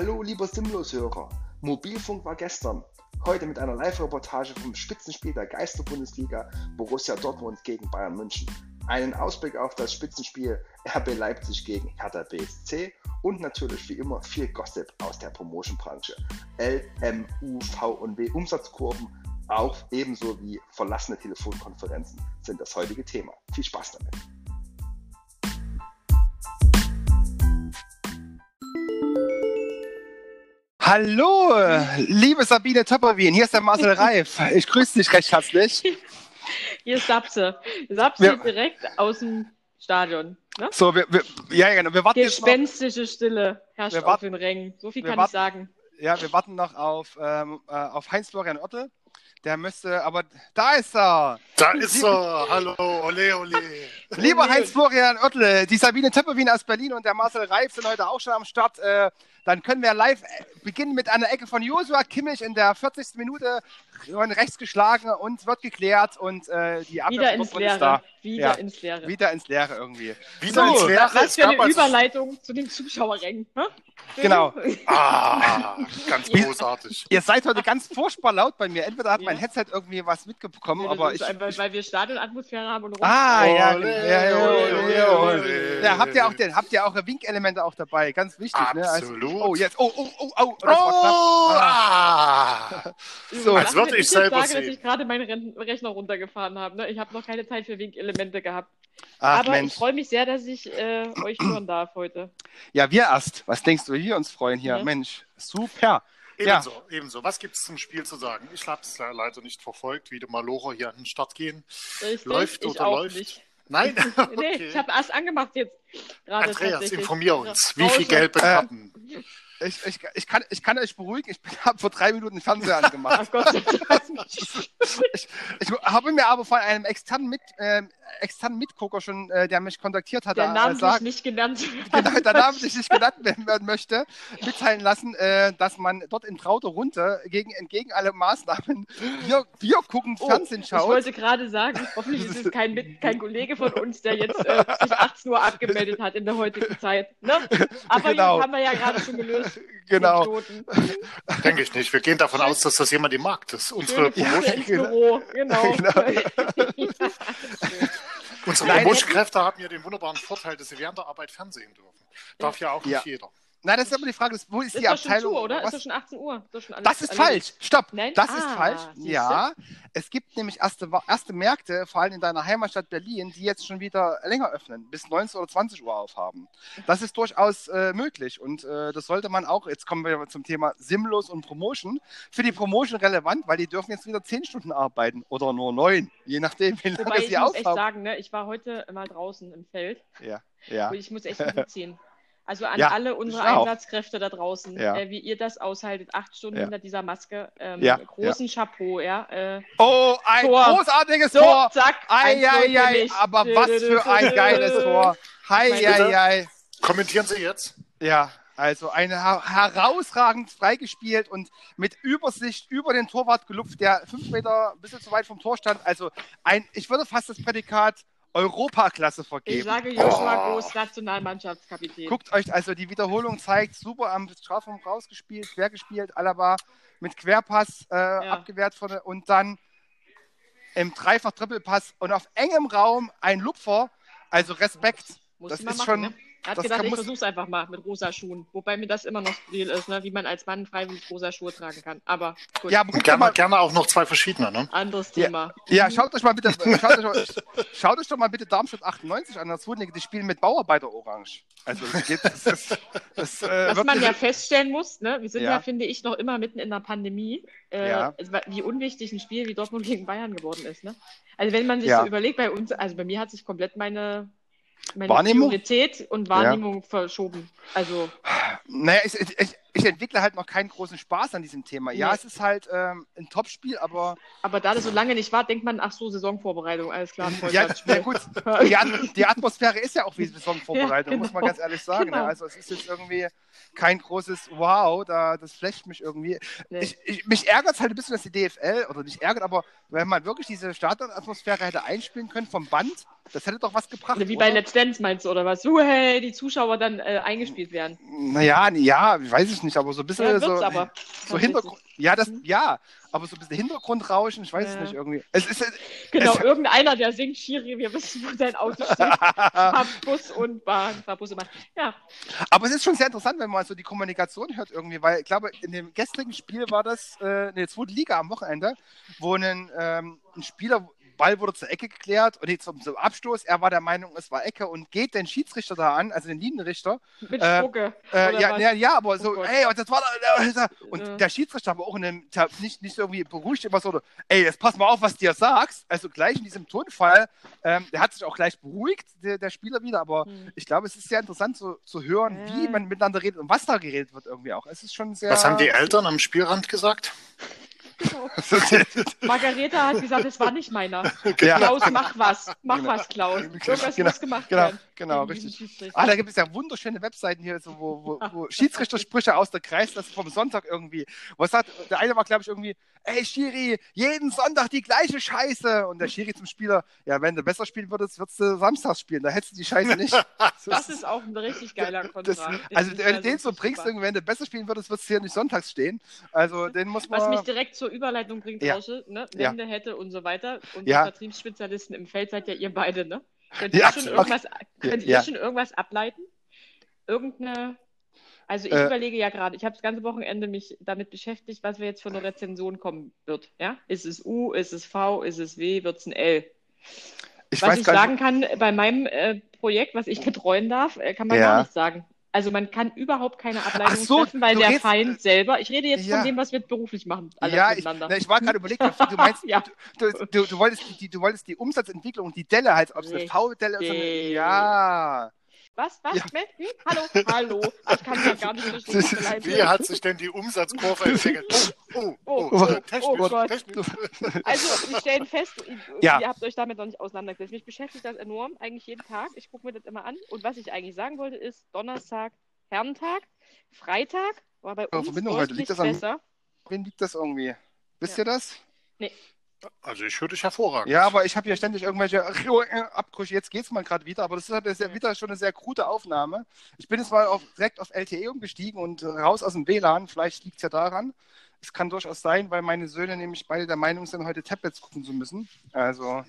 Hallo, lieber Simlos-Hörer. Mobilfunk war gestern. Heute mit einer Live-Reportage vom Spitzenspiel der Geisterbundesliga Borussia Dortmund gegen Bayern München. Einen Ausblick auf das Spitzenspiel RB Leipzig gegen Hertha BSC und natürlich wie immer viel Gossip aus der Promotion-Branche. L, M, U, V und W Umsatzkurven, auch ebenso wie verlassene Telefonkonferenzen sind das heutige Thema. Viel Spaß damit. Hallo, liebe Sabine Töpperwien, hier ist der Marcel Reif. Ich grüße dich recht herzlich. Hier ist Sapse. Sapse Wir- direkt aus dem Stadion. Ne? So, wir, wir, ja, genau, wir warten jetzt noch, Gespenstische Stille herrscht Wir auf warten- den Rängen. So viel kann warten- ich sagen. ja, wir warten noch auf, ähm, äh, auf Heinz-Florian Oertel. Der müsste, aber da ist er. Da ist er. Hallo, ole, ole. Lieber. Heinz-Florian Oertel, die Sabine Töpperwien aus Berlin und der Marcel Reif sind heute auch schon am Start. Äh, dann können wir live äh, beginnen mit einer Ecke von Josua Kimmich in der 40. Minute von rechts geschlagen und wird geklärt und äh, die Abwehr Wieder ins ist Leere. da. Wieder Ja. ins Leere. Wieder ins Leere irgendwie. Wieder So, ins Leere. Was für eine Überleitung zu den Zuschauerrängen. Hä? Genau. Ah, ganz großartig. Ihr seid heute ganz furchtbar laut bei mir. Entweder hat Ja. mein Headset irgendwie was mitbekommen, Nee, aber ich. einfach, weil wir Stadionatmosphäre haben und rum. Ah, ja, Ole, ja, habt ihr auch den, habt ihr auch Winkelemente auch dabei? Ganz wichtig, ne? Absolut. Also, oh, jetzt, oh, oh, oh, oh, das war Oh, knapp. ah. So, Als würde ich jetzt selber sage, dass sehen. ich gerade meinen Rechner runtergefahren habe. Ne? Ich habe noch keine Zeit für Winkelemente gehabt. Ach, Aber Mensch. ich freue mich sehr, dass ich äh, euch hören darf heute. Ja, wir erst. Was denkst du, wie wir uns freuen hier? Ja. Mensch, super. Ja. Ebenso, ebenso. Was gibt es zum Spiel zu sagen? Ich habe es leider nicht verfolgt, wie die Malocher hier an den Start gehen. Richtig, Läuft ich oder auch läuft? Nicht. Nein? Nee, Okay. ich habe erst angemacht jetzt. Gerade Andreas, informier uns. Wie viel gelbe Äh, Karten? Ich, ich, ich, kann, ich kann euch beruhigen, ich habe vor drei Minuten den Fernseher angemacht. Ich, ich habe mir aber von einem externen, Mit, ähm, externen Mitgucker schon, äh, der mich kontaktiert hat, Der äh, namentlich sagt, nicht genannt. genau, der namentlich nicht genannt werden möchte, mitteilen lassen, äh, dass man dort in trauter Runde gegen, entgegen alle Maßnahmen Bier, Bier gucken, Oh, Fernsehen ich schaut. wollte gerade sagen, hoffentlich ist es kein, Mit- kein Kollege von uns, der jetzt äh, sich 18 Uhr abgemeldet hat in der heutigen Zeit. Ne? Aber Genau. jetzt haben wir ja gerade schon gelöst. Genau. Denke ich nicht. Wir gehen davon aus, dass das jemand im Markt ist. Unsere Büro. Genau. unsere Promotion-Kräfte haben ja den wunderbaren Vorteil, dass sie während der Arbeit fernsehen dürfen. Darf ja auch nicht Ja. jeder. Nein, das ist aber die Frage, wo ist, ist die Abteilung? zu, oder? was- Ist doch schon 18 Uhr. Ist schon Das ist erledigt. falsch. Stopp. Nein? Das Ah, ist falsch. Ja, es gibt nämlich erste, erste Märkte, vor allem in deiner Heimatstadt Berlin, die jetzt schon wieder länger öffnen, bis 19 oder 20 Uhr aufhaben. Das ist durchaus äh, möglich und äh, das sollte man auch, jetzt kommen wir zum Thema Simlos und Promotion, für die Promotion relevant, weil die dürfen jetzt wieder 10 Stunden arbeiten oder nur 9, je nachdem, wie lange Wobei ich sie muss echt aufhaben. sagen, ne, ich war heute mal draußen im Feld Ja, ja. und ich muss echt ziehen. Also an Ja, alle unsere. Einsatzkräfte da draußen, Ja. äh, wie ihr das aushaltet, acht Stunden Ja. hinter dieser Maske. Ähm, Ja, großen Chapeau, ja. Äh, Oh, ein Tor. großartiges so, Tor! zack. Ei, 1-0 ei, ei, aber was für ein geiles Tor! Hei, ei, ei. Kommentieren Sie jetzt. Ja, also eine her herausragend freigespielt und mit Übersicht über den Torwart gelupft, der fünf Meter ein bisschen zu weit vom Tor stand. Also ein, ich würde fast das Prädikat Europaklasse Ich vergeben. sage Joshua Oh. Groß, Nationalmannschaftskapitän. Guckt euch also die Wiederholung zeigt, super am Strafraum rausgespielt, quer gespielt, Alaba mit Querpass äh, abgewehrt von, und dann im Dreifach-Trippelpass und auf engem Raum ein Lupfer. Also Respekt. Muss das ist machen, schon- ne? Er hat das gedacht, kann- ich versuch's einfach mal mit rosa Schuhen. Wobei mir das immer noch Stil ist, ne? wie man als Mann freiwillig rosa Schuhe tragen kann. Aber gut, Ja, aber Gerne, mal, gerne auch noch zwei verschiedene. Ne? anderes Ja. Thema. Ja, schaut euch mal bitte, schaut euch, schaut euch doch mal bitte Darmstadt 98 an, das Zweitliga, die spielen mit Bauarbeiter Orange. Also es geht, das, ist- das, äh, Was man ja feststellen muss, ne? wir sind ja. Ja. finde ich, noch immer mitten in der Pandemie, äh, Ja. wie unwichtig ein Spiel wie Dortmund gegen Bayern geworden ist. Ne? Also wenn man sich Ja. so überlegt, bei uns, also bei mir hat sich komplett meine, meine Wahrnehmung? Priorität und Wahrnehmung verschoben. Also Naja, ich, ich, ich, ich entwickle halt noch keinen großen Spaß an diesem Thema. Ja, Nee. es ist halt ähm, ein Topspiel, aber Aber da das so lange nicht war, denkt man, ach so, Saisonvorbereitung, alles klar. ja, ja gut, die, At- die Atmosphäre ist ja auch wie Saisonvorbereitung, Ja, muss man genau. ganz ehrlich sagen. Genau. Ne? Also es ist jetzt irgendwie kein großes Wow, da, das flecht mich irgendwie. Nee. Ich, ich, mich ärgert es halt ein bisschen, dass die DFL, oder nicht ärgert, aber wenn man wirklich diese Stadionatmosphäre hätte einspielen können vom Band, Das hätte doch was gebracht. Oder wie bei Let's Dance meinst du, oder was? So, hey, die Zuschauer dann äh, eingespielt werden. Naja, ja, weiß ich nicht, aber so ein bisschen Ja, so, aber. so Hintergrund. Ja, das, Mhm. ja, aber so ein bisschen Hintergrundrauschen, ich weiß es Ja. nicht irgendwie. Es ist, Genau, Es- irgendeiner, der singt, Schiri, wir wissen, wo dein Auto steht. Bus und Bahn, fahr Bus und Bahn. Ja, Aber es ist schon sehr interessant, wenn man so die Kommunikation hört irgendwie, weil ich glaube, in dem gestrigen Spiel war das äh, eine zweite Liga am Wochenende, wo ein, ähm, ein Spieler, Ball wurde zur Ecke geklärt und jetzt zum, zum Abstoß, er war der Meinung, es war Ecke und geht den Schiedsrichter da an, also den Linienrichter. mit Äh, Spucke. Äh, ja, ja, ja, aber so, Oh ey, und das war da- und Ja. der Schiedsrichter aber auch in einem, nicht, nicht so irgendwie beruhigt immer so, ey, jetzt pass mal auf, was du dir sagst. Also gleich in diesem Tonfall, ähm, der hat sich auch gleich beruhigt, der, der Spieler wieder, aber Hm. ich glaube, es ist sehr interessant zu, zu hören, Ja. wie man miteinander redet und was da geredet wird irgendwie auch. Es ist schon sehr. Was haben die Eltern am Spielrand gesagt? Genau. Margareta hat gesagt, es war nicht meiner. ja, Klaus, mach was. Mach Genau. was, Klaus. Irgendwas Genau, muss gemacht genau, werden. Genau, richtig. Ah, da gibt es ja wunderschöne Webseiten hier, so, wo, wo, wo Schiedsrichtersprüche aus der Kreisklasse vom Sonntag irgendwie. Was hat, der eine war, glaube ich, irgendwie, ey Schiri, jeden Sonntag die gleiche Scheiße. Und der Schiri zum Spieler, ja, wenn du besser spielen würdest, würdest du samstags spielen. Da hättest du die Scheiße nicht. Das ist auch ein richtig geiler Kontrakt. also, Den wenn du ich den so bringst, wenn du besser spielen würdest, würdest du hier nicht sonntags stehen. Also, den muss man. Was mich direkt zur Überleitung bringt, Ja. Rausche, ne? Ja. Wende, hätte und so weiter. Und Ja. Vertriebsspezialisten im Feld seid ja ihr beide, ne? Könnt Ja, ihr schon okay. irgendwas, könnt Ja. ihr schon irgendwas ableiten? Irgendeine. Also ich Äh. überlege ja gerade, ich habe das ganze Wochenende mich damit beschäftigt, was wir jetzt für eine Rezension kommen wird. Ja? Ist es U, ist es V, ist es W, wird es ein L? ich was ich sagen nicht. kann, bei meinem äh, Projekt, was ich betreuen darf, äh, kann man Ja. gar nichts sagen. Also man kann überhaupt keine Ableitung so, treffen, weil der redest- Feind selber, ich rede jetzt Ja. von dem, was wir beruflich machen, alles Ja, ich, miteinander. na, ich war gerade überlegt, du meinst, Ja. du, du, du, wolltest die, du wolltest die Umsatzentwicklung und die Delle halt, ob es eine. V-Delle ist oder eine, ja. Was? Was? Ja. Hm? Hm? Hallo? Hallo? Ich kann ja gar nicht verstehen. Das. Wie hat sich denn die Umsatzkurve entwickelt? Oh, oh, Oh, oh, oh, technisch, oh. Also, wir stellen fest, ihr, Ja. ihr habt euch damit noch nicht auseinandergesetzt. Mich beschäftigt das enorm, eigentlich jeden Tag. Ich gucke mir das immer an. Und was ich eigentlich sagen wollte, ist Donnerstag, Herrentag, Freitag war bei uns Verbindung heute, liegt das an- besser. Wen liegt das irgendwie? Wisst Ja. ihr das? Also ich höre dich hervorragend. Ja, aber ich habe hier ständig irgendwelche Abbrüche. Jetzt geht's mal gerade wieder, aber das ist halt sehr, wieder schon eine sehr krude Aufnahme. Ich bin jetzt mal auf, direkt auf LTE umgestiegen und raus aus dem WLAN. Vielleicht liegt's ja daran. Es kann durchaus sein, weil meine Söhne nämlich beide der Meinung sind, heute Tablets gucken zu müssen. Also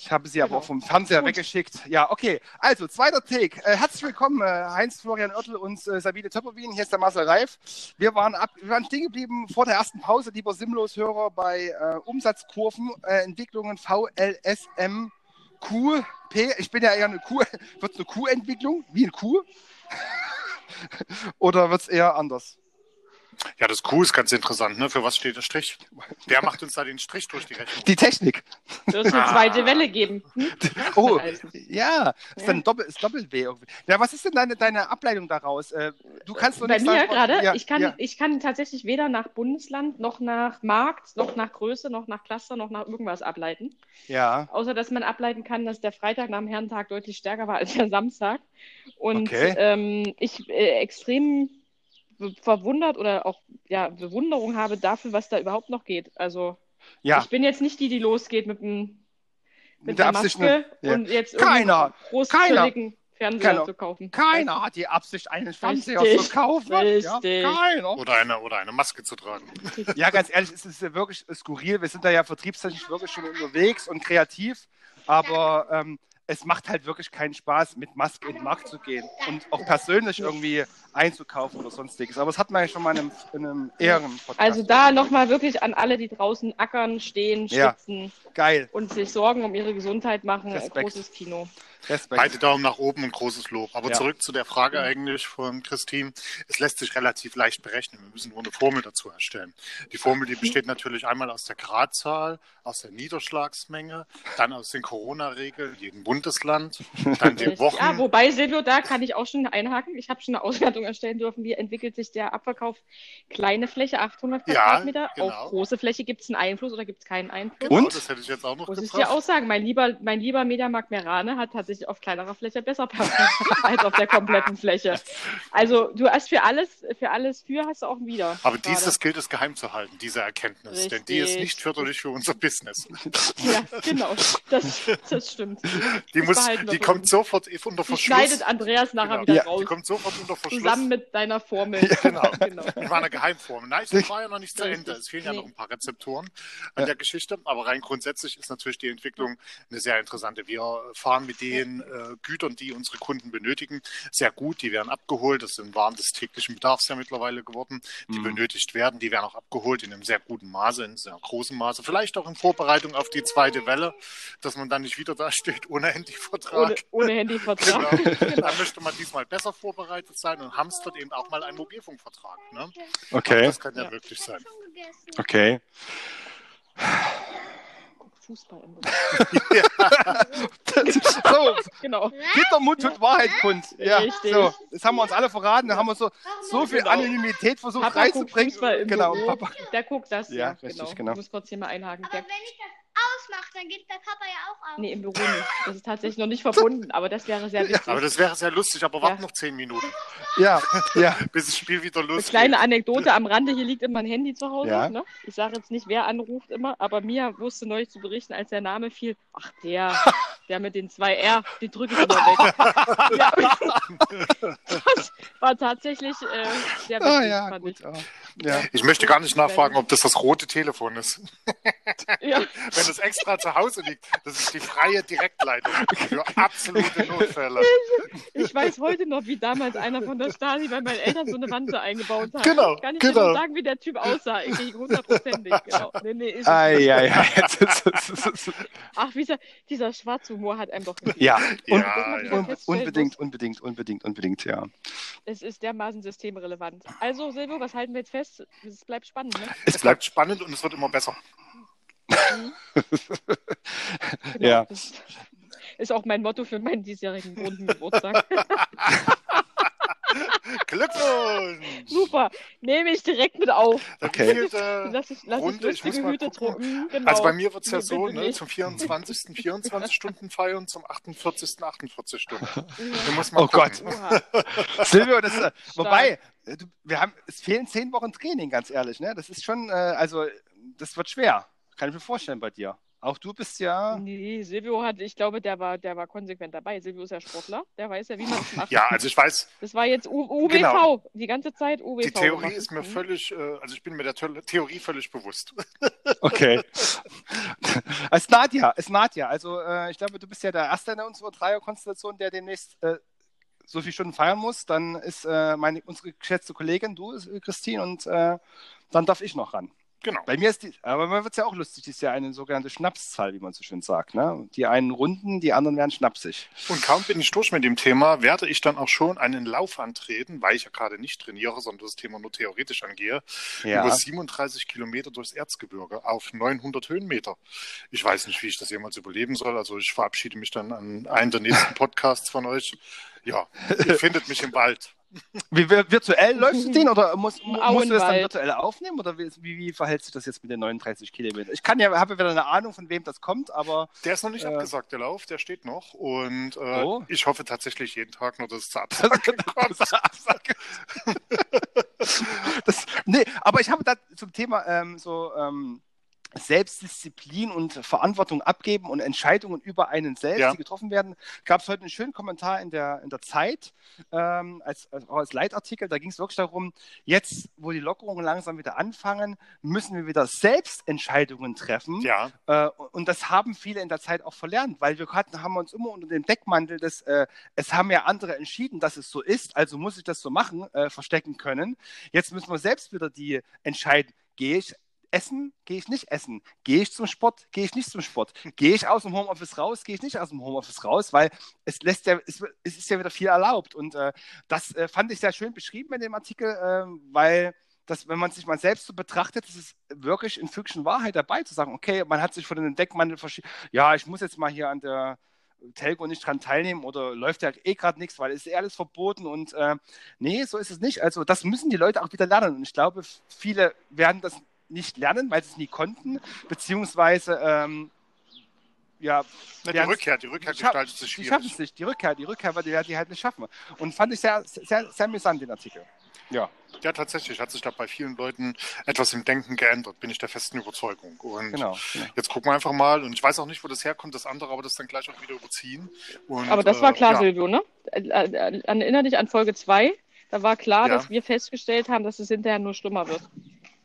ich habe sie aber Genau. auch vom Fernseher Gut. weggeschickt. Ja, okay. Also, zweiter Take. Äh, herzlich willkommen, äh, Heinz, Florian Oertel und äh, Sabine Töpperwien. Hier ist der Marcel Reif. Wir waren, ab, wir waren stehen geblieben vor der ersten Pause, lieber Simlos-Hörer, bei äh, Umsatzkurven, äh, Entwicklungen VLSM P. Ich bin ja eher eine Q. Wird es eine Q-Entwicklung? Wie ein Q? Oder wird es eher anders? Ja, das Q ist ganz interessant. Ne? Für was steht der Strich? Wer macht uns da den Strich durch die Rechnung? Die Technik. Wird es eine Ah. zweite Welle geben? Hm? Oh, ja. Ist dann Doppel, ist Doppel-W irgendwie. Ja, was ist denn deine, deine Ableitung daraus? Äh, du kannst nur Bei nicht mir sagen, gerade, ja, ich, kann, Ja, ich kann tatsächlich weder nach Bundesland, noch nach Markt, noch nach Größe, noch nach Cluster, noch nach irgendwas ableiten. ja. Außer, dass man ableiten kann, dass der Freitag nach dem Herrentag deutlich stärker war als der Samstag. Und Okay. ähm, ich äh, extrem verwundert oder auch ja, Bewunderung habe dafür, was da überhaupt noch geht. Also ja. ich bin jetzt nicht die, die losgeht mit, dem, mit, Mit der der Absicht, Maske ne? Ja. und jetzt Keiner. großzügigen Fernseher Keiner. zu kaufen. Keiner hat die Absicht, einen Fernseher Richtig. zu kaufen. Richtig. Ja, keiner. Oder eine, oder eine Maske zu tragen. Ja, ganz ehrlich, es ist ja wirklich skurril. Wir sind da ja vertriebstechnisch wirklich schon unterwegs und kreativ, aber ähm, es macht halt wirklich keinen Spaß, mit Maske in den Markt zu gehen und auch persönlich irgendwie einzukaufen oder sonstiges. Aber das hat man ja schon mal in einem, in einem Ehrenpodcast. Also da nochmal wirklich an alle, die draußen ackern, stehen, Ja. schwitzen Geil. und sich Sorgen um ihre Gesundheit machen. Respekt. Großes Kino. Respekt. Beide Daumen nach oben und großes Lob. Aber Ja. zurück zu der Frage eigentlich von Christine. Es lässt sich relativ leicht berechnen. Wir müssen nur eine Formel dazu erstellen. Die Formel, die besteht natürlich einmal aus der Gradzahl, aus der Niederschlagsmenge, dann aus den Corona-Regeln, jedem Bundesland, dann den. Wochen. Ja, wobei, Silvio, da kann ich auch schon einhaken. Ich habe schon eine Auswertung erstellen dürfen. Wie entwickelt sich der Abverkauf? Kleine Fläche, 800 Ja, Quadratmeter. genau. Auf große Fläche gibt es einen Einfluss oder gibt es keinen Einfluss? Genau, Und? das hätte ich jetzt auch noch Muss ich gefragt. dir auch sagen, mein lieber, mein lieber Mediamarkt Merane hat tatsächlich auf kleinerer Fläche besser performt als auf der kompletten Fläche. Also du hast für alles, für alles für hast du auch wieder. Aber gerade. dieses gilt es geheim zu halten, diese Erkenntnis. Denn die ist Richtig. nicht förderlich für unser Business. Ja, genau. Das, das stimmt. Die, Das muss, die kommt uns. sofort unter Die Verschluss. schneidet Andreas nachher Genau. wieder Ja. raus. Die kommt sofort unter Verschluss. Zusammen mit deiner Formel. Genau. genau. Das war eine Geheimformel. Nein, das war ja noch nicht zu Richtig. Ende. Es fehlen ja Nee. noch ein paar Rezeptoren an der Geschichte. Aber rein grundsätzlich ist natürlich die Entwicklung eine sehr interessante. Wir fahren mit den äh, Gütern, die unsere Kunden benötigen, sehr gut. Die werden abgeholt. Das sind Waren des täglichen Bedarfs ja mittlerweile geworden, die Mhm. benötigt werden. Die werden auch abgeholt in einem sehr guten Maße, in sehr großem Maße. Vielleicht auch in Vorbereitung auf die zweite Welle, dass man dann nicht wieder da steht ohne Handyvertrag. Ohne, ohne Handyvertrag. Genau. Da möchte man diesmal besser vorbereitet sein und hamstert eben auch mal einen Mobilfunkvertrag. Ne? Okay, Das kann ja, Ja. möglich sein. okay. Fußball im so, Genau. Gittermut tut Wahrheit kund. Ja, Richtig. so, das haben wir uns alle verraten. Da haben wir so, so viel Genau. Anonymität versucht Papa guckt reinzubringen. Fußball im Genau, Büro. Papa. Der guckt das, Ja, ja, richtig, genau. genau. Ich muss kurz hier mal einhaken. Aber Der, ausmache, dann geht der Papa ja auch aus. nee, im Büro nicht. Das ist tatsächlich noch nicht verbunden, aber das wäre sehr wichtig. Aber das wäre sehr lustig, aber warten Ja. noch zehn Minuten, Ja, ja. bis das Spiel wieder Eine losgeht. kleine Anekdote am Rande, hier liegt immer ein Handy zu Hause. Ja. Ne? Ich sage jetzt nicht, wer anruft immer, aber Mia wusste neulich zu berichten, als der Name fiel, ach der, der mit den zwei R, die drücke ich immer weg. ja. Das war tatsächlich äh, sehr wichtig, Ah, ja, fand gut. ich. ah, Ja. Ich möchte gar nicht nachfragen, ob das das rote Telefon ist. Ja. Wenn das extra zu Hause liegt, das ist die freie Direktleitung für absolute Notfälle. Ich weiß heute noch, wie damals einer von der Stasi bei meinen Eltern so eine Wanze eingebaut hat. Genau, Kann ich dir genau. nur sagen, wie der Typ aussah? Ich hundertprozentig, genau. Nee, nee, ist es Ei, nicht. ei, ei. Ach, dieser, dieser Schwarzhumor hat einem doch gefehlt. Ja, un Ja, ja. un unbedingt, unbedingt, unbedingt, unbedingt, ja. Es ist dermaßen systemrelevant. Also, Silvio, was halten wir jetzt fest? Es bleibt spannend, ne? Es bleibt spannend und es wird immer besser. Genau. Ja. Das ist auch mein Motto für meinen diesjährigen runden Geburtstag. Glückwunsch! Super, nehme ich direkt mit auf. Okay. Vielte Lass ich, lass ich Runde? Ich muss mal Hüte gucken. drucken. Genau. Also bei mir wird es ja so, ne, zum 24. 24 Stunden feiern, zum 48. 48 Stunden. Du musst mal Oh Gott. gucken. Oha. Silvio, das, äh, wobei, äh, wir haben, es fehlen zehn Wochen Training, ganz ehrlich, ne? Das ist schon, äh, also, das wird schwer. Kann ich mir vorstellen bei dir. Auch du bist ja. Nee, Silvio hat, ich glaube, der war, der war konsequent dabei. Silvio ist ja Sportler, der weiß ja, wie man es macht. Ja, also ich weiß, Das war jetzt U UBV, Genau. die ganze Zeit UBV. die Theorie gemacht. ist mir Mhm. völlig, äh, also ich bin mir der The- Theorie völlig bewusst. Okay. Als Nadja, ist Nadja. Also, äh, ich glaube, du bist ja der Erste in unserer Dreierkonstellation, der demnächst äh, so viele Stunden feiern muss. Dann ist äh, meine, unsere geschätzte Kollegin, du, Christine, und äh, dann darf ich noch ran. Genau. Bei mir ist die, aber man wird es ja auch lustig, das ist ja eine sogenannte Schnapszahl, wie man so schön sagt. Ne? Die einen runden, die anderen werden schnapsig. Und kaum bin ich durch mit dem Thema, werde ich dann auch schon einen Lauf antreten, weil ich ja gerade nicht trainiere, sondern das Thema nur theoretisch angehe, über 37 Kilometer durchs Erzgebirge auf 900 Höhenmeter. Ich weiß nicht, wie ich das jemals überleben soll. Also ich verabschiede mich dann an einen der nächsten Podcasts von euch. Ja, ihr findet mich im Wald. Wie, virtuell läufst du den oder musst, mu- musst du das dann virtuell aufnehmen oder wie, wie, wie verhält sich das jetzt mit den 39 Kilometern? Ich kann ja, habe ja wieder eine Ahnung, von wem das kommt, aber Der ist noch nicht Äh. abgesagt, der Lauf, der steht noch. Und äh, Oh. ich hoffe tatsächlich jeden Tag nur, dass es zur Absage kommt. das, nee, aber ich habe da zum Thema ähm, so ähm, Selbstdisziplin und Verantwortung abgeben und Entscheidungen über einen selbst, Ja. die getroffen werden, gab es heute einen schönen Kommentar in der, in der Zeit, ähm, als, als, Leitartikel. Da ging es wirklich darum, jetzt, wo die Lockerungen langsam wieder anfangen, müssen wir wieder selbst Entscheidungen treffen. Ja, Äh, und das haben viele in der Zeit auch verlernt, weil wir hatten, haben uns immer unter dem Deckmantel des, äh, es haben ja andere entschieden, dass es so ist, also muss ich das so machen, äh, verstecken können. Jetzt müssen wir selbst wieder die entscheiden, gehe ich essen, gehe ich nicht essen, gehe ich zum Sport, gehe ich nicht zum Sport, gehe ich aus dem Homeoffice raus, gehe ich nicht aus dem Homeoffice raus, weil es lässt ja, es, es ist ja wieder viel erlaubt. Und äh, das äh, fand ich sehr schön beschrieben in dem Artikel, äh, weil dass wenn man sich mal selbst so betrachtet, ist es wirklich in Fügchen Wahrheit dabei zu sagen, okay, man hat sich von den Deckmantel verschieden, ja, ich muss jetzt mal hier an der Telco nicht dran teilnehmen oder läuft ja eh gerade nichts, weil es ist eh alles verboten und äh, nee, so ist es nicht. Also das müssen die Leute auch wieder lernen. Und ich glaube, viele werden das nicht lernen, weil sie es nie konnten, beziehungsweise ähm, ja, Na, die werden- Rückkehr, die Rückkehr die gestaltet sich Die schwierig. schaffen es nicht, die Rückkehr, die Rückkehr, weil die, die halt nicht schaffen. Und fand ich sehr, sehr, sehr amüsant, den Artikel. Ja. Ja, tatsächlich hat sich da bei vielen Leuten etwas im Denken geändert, bin ich der festen Überzeugung. Und Genau. genau. jetzt gucken wir einfach mal, und ich weiß auch nicht, wo das herkommt, das andere, aber das dann gleich auch wieder überziehen. Und, Aber das war äh, klar, ja, Silvio, ne? Äh, äh, Erinnere dich an Folge 2. Da war klar, Ja. dass wir festgestellt haben, dass es hinterher nur schlimmer wird.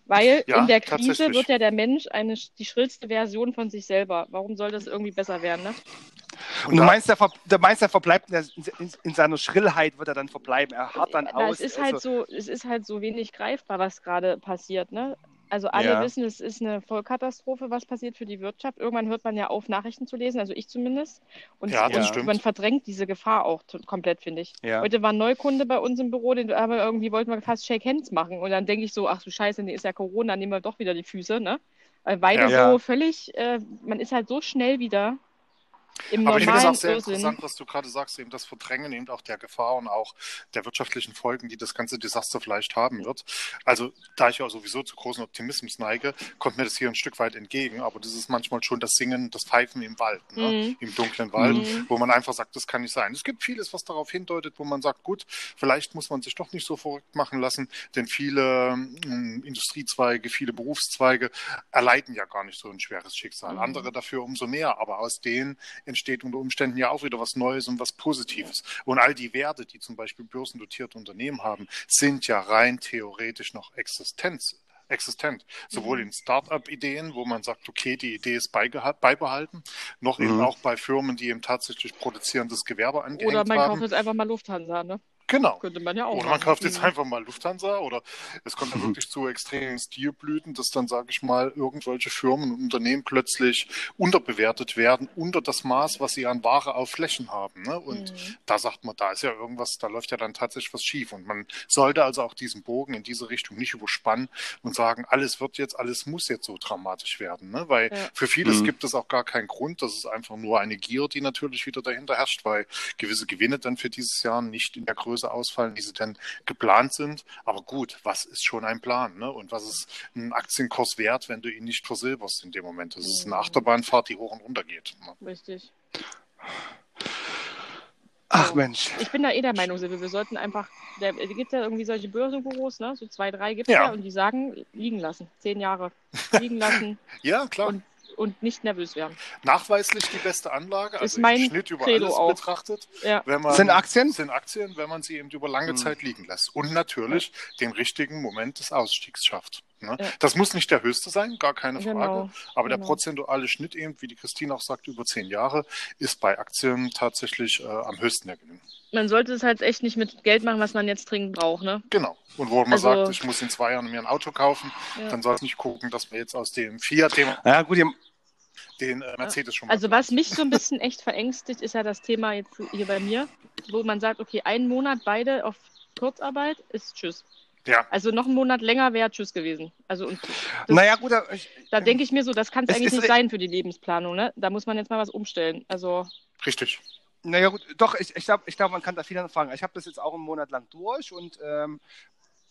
Weil Ja, in der Krise wird ja der Mensch eine, die schrillste Version von sich selber. Warum soll das irgendwie besser werden, ne? Und du da- meinst, der, ver der meinst, der verbleibt in, der, in, in seiner Schrillheit, wird er dann verbleiben. Er hat dann Na, aus. es ist halt also, so, es ist halt so wenig greifbar, was gerade passiert, ne? Also alle Ja. wissen, es ist eine Vollkatastrophe, was passiert für die Wirtschaft. Irgendwann hört man ja auf, Nachrichten zu lesen, also ich zumindest. Und Ja, das und stimmt. man verdrängt diese Gefahr auch komplett, finde ich. Ja. Heute war ein Neukunde bei uns im Büro, den aber irgendwie wollten wir fast Shake Hands machen. Und dann denke ich so, ach du Scheiße, nee, ist ja Corona, nehmen wir doch wieder die Füße, ne? Weil beide Ja. so völlig, äh, man ist halt so schnell wieder im Aber ich finde es auch sehr Irrsinn. interessant, was du gerade sagst, eben das Verdrängen eben auch der Gefahr und auch der wirtschaftlichen Folgen, die das ganze Desaster vielleicht haben wird. Also, da ich ja sowieso zu großen Optimismus neige, kommt mir das hier ein Stück weit entgegen. Aber das ist manchmal schon das Singen, das Pfeifen im Wald, ne? Mhm. im dunklen Wald, Mhm. wo man einfach sagt, das kann nicht sein. Es gibt vieles, was darauf hindeutet, wo man sagt, gut, vielleicht muss man sich doch nicht so verrückt machen lassen, denn viele ähm, Industriezweige, viele Berufszweige erleiden ja gar nicht so ein schweres Schicksal. Mhm. Andere dafür umso mehr, aber aus denen entsteht unter Umständen ja auch wieder was Neues und was Positives. Und all die Werte, die zum Beispiel börsendotierte Unternehmen haben, sind ja rein theoretisch noch Existenz existent. Sowohl Mhm. in Start-up-Ideen, wo man sagt, okay, die Idee ist beibehalten, noch eben Mhm. auch bei Firmen, die eben tatsächlich produzierendes Gewerbe angehängt Oder man kauft jetzt einfach mal Lufthansa, ne? Genau. Könnte man ja auch Oder man machen. kauft jetzt Mhm. einfach mal Lufthansa oder es kommt dann wirklich zu extremen Stilblüten, dass dann, sage ich mal, irgendwelche Firmen und Unternehmen plötzlich unterbewertet werden, unter das Maß, was sie an Ware auf Flächen haben. Ne? Und Mhm. da sagt man, da ist ja irgendwas, da läuft ja dann tatsächlich was schief. Und man sollte also auch diesen Bogen in diese Richtung nicht überspannen und sagen, alles wird jetzt, alles muss jetzt so dramatisch werden. Ne? Weil Ja. für vieles Mhm. gibt es auch gar keinen Grund. Das ist einfach nur eine Gier, die natürlich wieder dahinter herrscht, weil gewisse Gewinne dann für dieses Jahr nicht in der Größe ausfallen, die sie denn geplant sind. Aber gut, was ist schon ein Plan? Ne? Und was ist ein Aktienkurs wert, wenn du ihn nicht versilberst in dem Moment? Das ist eine Mhm. Achterbahnfahrt, die hoch und runter geht. Ne? Richtig. Ach Mensch. Ich bin da eh der Meinung, Silvio, wir sollten einfach, es gibt ja irgendwie solche Börsenbüros, ne? so zwei, drei gibt es Ja. ja. und die sagen, liegen lassen, zehn Jahre, liegen lassen Ja, klar. Und- und nicht nervös werden. Nachweislich die beste Anlage, also Ist mein im Schnitt über Credo alles auch. betrachtet. Ja. Wenn man, Sind Aktien? Sind Aktien, wenn man sie eben über lange Mhm. Zeit liegen lässt. Und natürlich den richtigen Moment des Ausstiegs schafft. Ne? Ja. Das muss nicht der höchste sein, gar keine Frage. Genau. Aber der genau. prozentuale Schnitt eben, wie die Christine auch sagt, über zehn Jahre, ist bei Aktien tatsächlich äh, am höchsten der Gewinn. Man sollte es halt echt nicht mit Geld machen, was man jetzt dringend braucht, ne? Genau. Und wo man Also- sagt, ich muss in zwei Jahren mir ein Auto kaufen, Ja. dann soll es nicht gucken, dass wir jetzt aus dem Fiat dem, Ja, gut, ihr, den äh, Mercedes schon mal. Also was mich so ein bisschen echt verängstigt, ist ja das Thema jetzt hier bei mir, wo man sagt, okay, einen Monat beide auf Kurzarbeit ist Tschüss. Ja, Also noch einen Monat länger wäre Tschüss gewesen. Also und das, naja, gut, ich, da denke ich mir so, das kann es eigentlich nicht sein für die Lebensplanung, ne? Da muss man jetzt mal was umstellen. Also richtig. naja, gut, doch, ich, ich glaube, ich glaub, man kann da viel anfangen. Ich habe das jetzt auch einen Monat lang durch und ähm,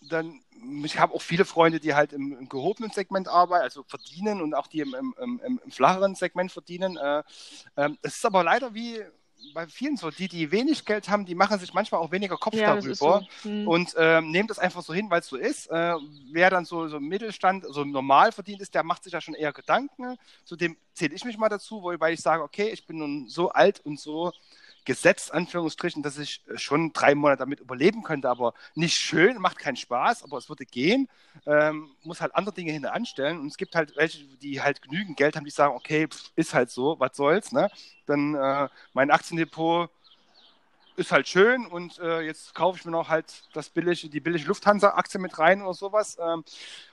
dann, ich habe auch viele Freunde, die halt im, im gehobenen Segment arbeiten, also verdienen und auch die im, im, im, flacheren Segment verdienen. Äh, ähm, es ist aber leider wie bei vielen so, die, die wenig Geld haben, die machen sich manchmal auch weniger Kopf ja, darüber. so. Hm. Und ähm, nehmen das einfach so hin, weil es so ist. Äh, wer dann so, so im Mittelstand, so normal verdient ist, der macht sich ja schon eher Gedanken. Zu dem zähle ich mich mal dazu, wo- weil ich sage, okay, ich bin nun so alt und so gesetzt, Anführungsstrichen, dass ich äh, schon drei Monate damit überleben könnte, aber nicht schön, macht keinen Spaß, aber es würde gehen. Ähm, muss halt andere Dinge hinter anstellen. Und es gibt halt welche, die halt genügend Geld haben, die sagen, okay, pff, ist halt so, was soll's, ne? Dann äh, mein Aktiendepot ist halt schön und äh, jetzt kaufe ich mir noch halt das billige, die billige Lufthansa-Aktie mit rein oder sowas. Ähm,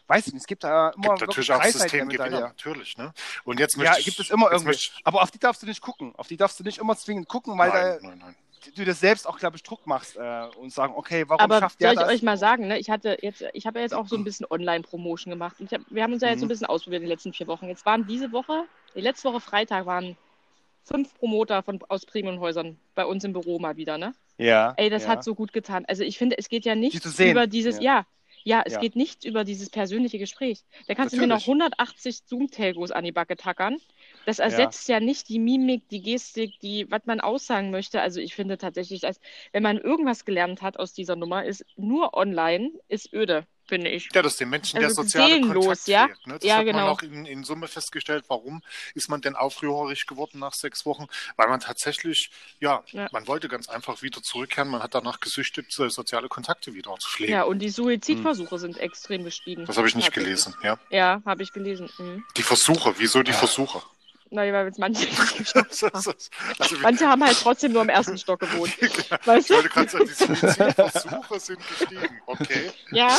weiß ich nicht, es gibt da immer gibt natürlich wirklich auch Systemgewinner, natürlich. Ne? Und jetzt Ja, ich, gibt es immer irgendwie. ich- Aber auf die darfst du nicht gucken. Auf die darfst du nicht immer zwingend gucken, weil nein, da, nein, nein. du das selbst auch, glaube ich, Druck machst äh, und sagen, okay, warum Aber schafft soll der ich das? euch mal sagen, ne? ich hatte jetzt, ich habe ja jetzt auch so ein bisschen Online-Promotion gemacht. Und ich hab, wir haben uns ja jetzt so ein Mhm. bisschen ausprobiert in den letzten vier Wochen. Jetzt waren diese Woche, die letzte Woche Freitag waren fünf Promoter von, aus Premiumhäusern bei uns im Büro mal wieder, ne? Ja. Ey, das ja. hat so gut getan. Also ich finde, es geht ja Die nicht sehen. über dieses, Ja. ja, ja, es Ja. geht nicht über dieses persönliche Gespräch. Da kannst du mir noch Natürlich. 180 Zoom-Telgos an die Backe tackern. Das ersetzt ja. ja. nicht die Mimik, die Gestik, die, was man aussagen möchte. Also ich finde tatsächlich, dass, wenn man irgendwas gelernt hat aus dieser Nummer, ist nur online, ist öde finde ich. Ja, das ist den Menschen also der soziale Kontakt ja? fehlt. Ne? Das ja, hat genau. man auch in, in, Summe festgestellt. Warum ist man denn aufrührerig geworden nach sechs Wochen? Weil man tatsächlich, ja, ja, man wollte ganz einfach wieder zurückkehren. Man hat danach gesüchtet, soziale Kontakte wieder zu pflegen. Ja, und die Suizidversuche hm. sind extrem gestiegen. Das habe ich nicht gelesen, ja. Ja, habe ich gelesen. Mhm. Die Versuche, wieso die Versuche? Naja, weil es manche also, Manche haben halt trotzdem nur im ersten Stock gewohnt. weißt du? Ich wollte gerade sagen, die Suizidversuche sind gestiegen. Okay. Ja,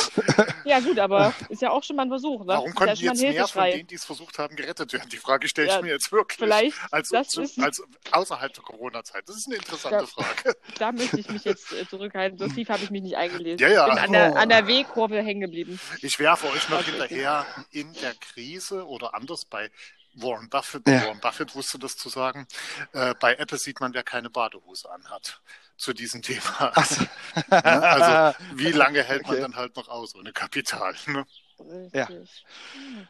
ja gut, aber ist ja auch schon mal ein Versuch. Ne? Warum konnten ja jetzt mehr von denen, die es versucht haben, gerettet werden? Die Frage stelle ich ja, mir jetzt wirklich. Vielleicht also, zu, also außerhalb der Corona-Zeit. Das ist eine interessante da, Frage. Da möchte ich mich jetzt äh, zurückhalten. So tief habe ich mich nicht eingelesen. Ja, ja. Ich bin an der, an der W-Kurve hängen geblieben. Ich werfe euch noch hinterher in der Krise oder anders bei Warren Buffett, ja. Warren Buffett wusste das zu sagen. Äh, bei Apple sieht man, wer keine Badehose anhat zu diesem Thema. So. ne? Also wie lange hält okay. man dann halt noch aus ohne Kapital? Ne? Ja.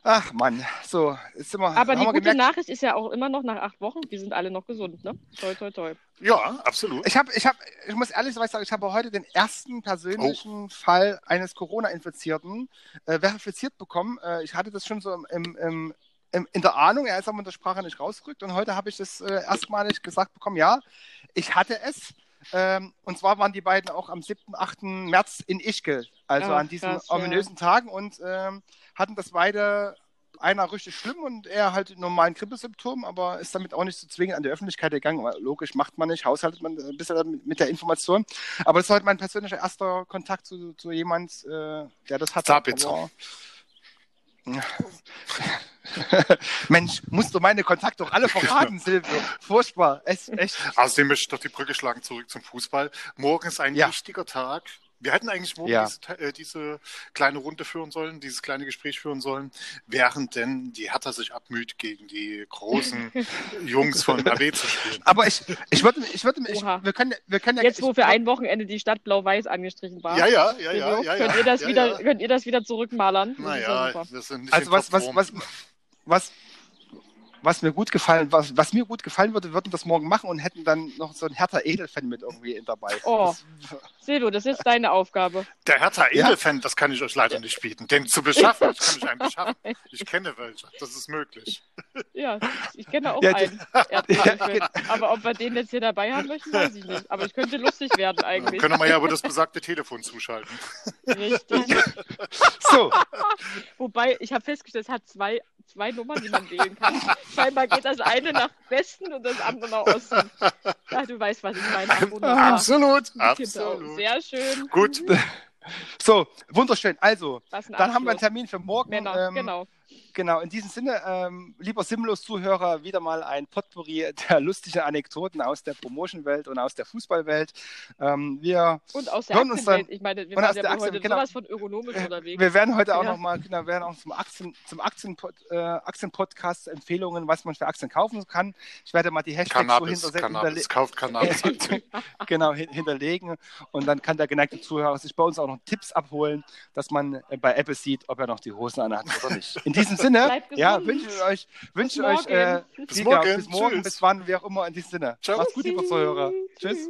Ach Mann, so ist immer. Aber die gute gemerkt, Nachricht ist ja auch immer noch nach acht Wochen, die sind alle noch gesund, ne? Toi, toi, toi. Ja, absolut. Ich habe, ich habe, ich muss ehrlich sagen, ich habe heute den ersten persönlichen oh. Fall eines Corona-Infizierten äh, verifiziert bekommen. Äh, ich hatte das schon so im, im in der Ahnung, er ist aber mit der Sprache nicht rausgerückt. Und heute habe ich das äh, erstmalig gesagt bekommen, ja, ich hatte es. Ähm, und zwar waren die beiden auch am 7., 8. März in Ischgl, also oh, an diesen krass, ominösen ja. Tagen und ähm, hatten das beide, einer richtig schlimm und er halt normalen Grippesymptomen, aber ist damit auch nicht so zwingend an die Öffentlichkeit gegangen. Logisch macht man nicht, haushaltet man ein bisschen mit der Information. Aber das ist heute mein persönlicher erster Kontakt zu, zu jemand, äh, der das hat. Sabitzer. Mensch, musst du meine Kontakte doch alle verraten, Silvio. Furchtbar. Es, echt. Außerdem möchte ich doch die Brücke schlagen zurück zum Fußball. Morgen ist ein ja. wichtiger Tag. Wir hätten eigentlich morgen ja. diese, äh, diese, kleine Runde führen sollen, dieses kleine Gespräch führen sollen, während denn die Hertha sich abmüht, gegen die großen Jungs von AB zu spielen. Aber ich, ich würde, ich würde, ich, wir können, wir können ja jetzt, wo für ein Wochenende die Stadt blau-weiß angestrichen war. Ja, ja, ja, ja, ja, Könnt ihr das ja, wieder, ja. könnt ihr das wieder zurückmalern? Naja, wir sind nicht also was, was, was, was, was mir gut gefallen, was, was mir gut gefallen würde, würden das morgen machen und hätten dann noch so einen Hertha Edelfan mit irgendwie dabei. Oh, Silvio, das ist deine Aufgabe. Der Hertha Edelfan, ja? das kann ich euch leider nicht bieten. Den zu beschaffen, das kann ich einen beschaffen. Ich kenne welche, das ist möglich. Ja, ich kenne auch ja, einen. Ja, aber ob wir den jetzt hier dabei haben möchten, weiß ich nicht. Aber ich könnte lustig werden eigentlich. Dann können wir ja aber das besagte Telefon zuschalten. Richtig. So. Wobei, ich habe festgestellt, es hat zwei, zwei Nummern, die man wählen kann. Scheinbar geht das eine nach Westen und das andere nach Osten. Ja, du weißt, was ich meine. Absolut. Absolut. Sehr schön. Gut. So, wunderschön. Also, dann haben wir einen Termin für morgen. Männer, ähm, genau. Genau, in diesem Sinne, ähm, lieber Simlos-Zuhörer, wieder mal ein Potpourri der lustigen Anekdoten aus der Promotion-Welt und aus der Fußballwelt. Ähm, wir und aus der hören uns dann, Ich meine, wir waren ja Aktien, heute genau, sowas von ökonomisch unterwegs. Wir werden heute auch ja. nochmal, genau, werden auch zum Aktien, zum Aktien-Podcast äh, Aktien Empfehlungen, was man für Aktien kaufen kann. Ich werde mal die Hashtags Cannabis, so hinterlegen. Cannabis, kauft Cannabis. genau, hin hinterlegen. Und dann kann der geneigte Zuhörer sich bei uns auch noch Tipps abholen, dass man äh, bei Apple sieht, ob er noch die Hosen anhat oder nicht. In diesem Sinne, ja, wünsche ich euch, wünsche euch äh, bis, morgen, bis morgen, bis wann, wie auch immer in diesem Sinne. Ciao. Macht's gut, liebe Zuhörer. Tschüss.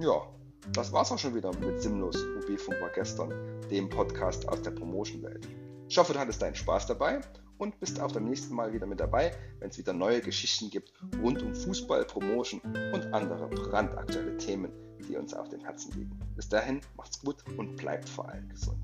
Ja, das war's auch schon wieder mit Simlos Mobilfunk war gestern, dem Podcast aus der Promotion-Welt. Ich hoffe, du hattest deinen Spaß dabei und bist auch beim nächsten Mal wieder mit dabei, wenn es wieder neue Geschichten gibt rund um Fußball, Promotion und andere brandaktuelle Themen, die uns auf dem Herzen liegen. Bis dahin, macht's gut und bleibt vor allem gesund.